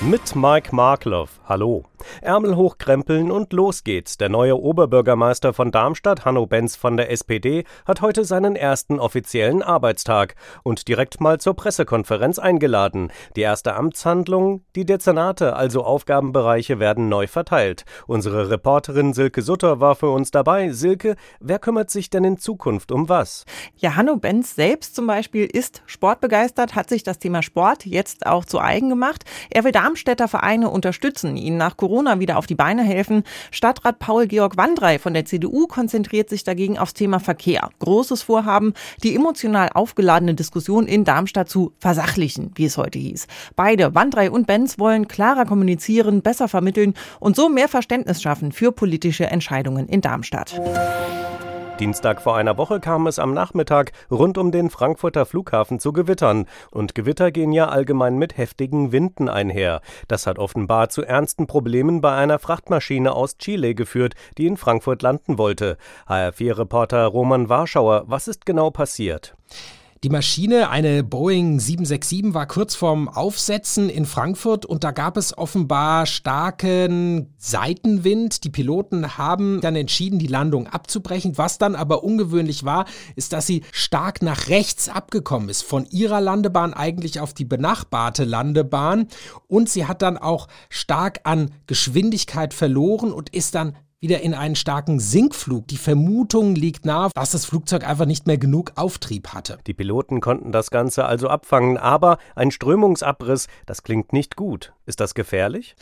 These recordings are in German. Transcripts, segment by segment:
Mit Mike Markloff. Hallo. Ärmel hochkrempeln und los geht's. Der neue Oberbürgermeister von Darmstadt, Hanno Benz von der SPD, hat heute seinen ersten offiziellen Arbeitstag und direkt mal zur Pressekonferenz eingeladen. Die erste Amtshandlung, die Dezernate, also Aufgabenbereiche, werden neu verteilt. Unsere Reporterin Silke Sutter war für uns dabei. Silke, wer kümmert sich denn in Zukunft um was? Ja, Hanno Benz selbst zum Beispiel ist sportbegeistert, hat sich das Thema Sport jetzt auch zu eigen gemacht. Er will Darmstädter Vereine unterstützen, ihnen nach Corona wieder auf die Beine helfen. Stadtrat Paul-Georg Wandrei von der CDU konzentriert sich dagegen aufs Thema Verkehr. Großes Vorhaben, die emotional aufgeladene Diskussion in Darmstadt zu versachlichen, wie es heute hieß. Beide, Wandrei und Benz, wollen klarer kommunizieren, besser vermitteln und so mehr Verständnis schaffen für politische Entscheidungen in Darmstadt. Dienstag vor einer Woche kam es am Nachmittag rund um den Frankfurter Flughafen zu Gewittern. Und Gewitter gehen ja allgemein mit heftigen Winden einher. Das hat offenbar zu ernsten Problemen bei einer Frachtmaschine aus Chile geführt, die in Frankfurt landen wollte. HR4-Reporter Roman Warschauer, was ist genau passiert? Die Maschine, eine Boeing 767, war kurz vorm Aufsetzen in Frankfurt und da gab es offenbar starken Seitenwind. Die Piloten haben dann entschieden, die Landung abzubrechen. Was dann aber ungewöhnlich war, ist, dass sie stark nach rechts abgekommen ist, von ihrer Landebahn eigentlich auf die benachbarte Landebahn. Und sie hat dann auch stark an Geschwindigkeit verloren und ist dann wieder in einen starken Sinkflug. Die Vermutung liegt nahe, dass das Flugzeug einfach nicht mehr genug Auftrieb hatte. Die Piloten konnten das Ganze also abfangen, aber ein Strömungsabriss, das klingt nicht gut. Ist das gefährlich?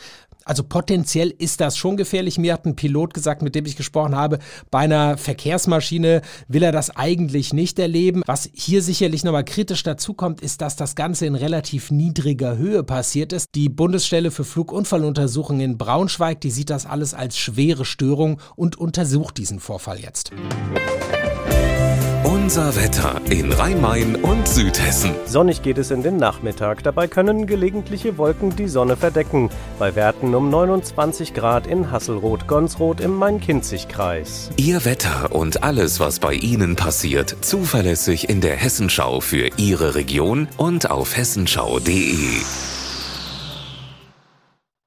Also potenziell ist das schon gefährlich. Mir hat ein Pilot gesagt, mit dem ich gesprochen habe, bei einer Verkehrsmaschine will er das eigentlich nicht erleben. Was hier sicherlich nochmal kritisch dazu kommt, ist, dass das Ganze in relativ niedriger Höhe passiert ist. Die Bundesstelle für Flugunfalluntersuchungen in Braunschweig, die sieht das alles als schwere Störung und untersucht diesen Vorfall jetzt. Unser Wetter in Rhein-Main und Südhessen. Sonnig geht es in den Nachmittag. Dabei können gelegentliche Wolken die Sonne verdecken. Bei Werten um 29 Grad in Hasselroth-Gonsroth im Main-Kinzig-Kreis. Ihr Wetter und alles, was bei Ihnen passiert, zuverlässig in der Hessenschau für Ihre Region und auf hessenschau.de.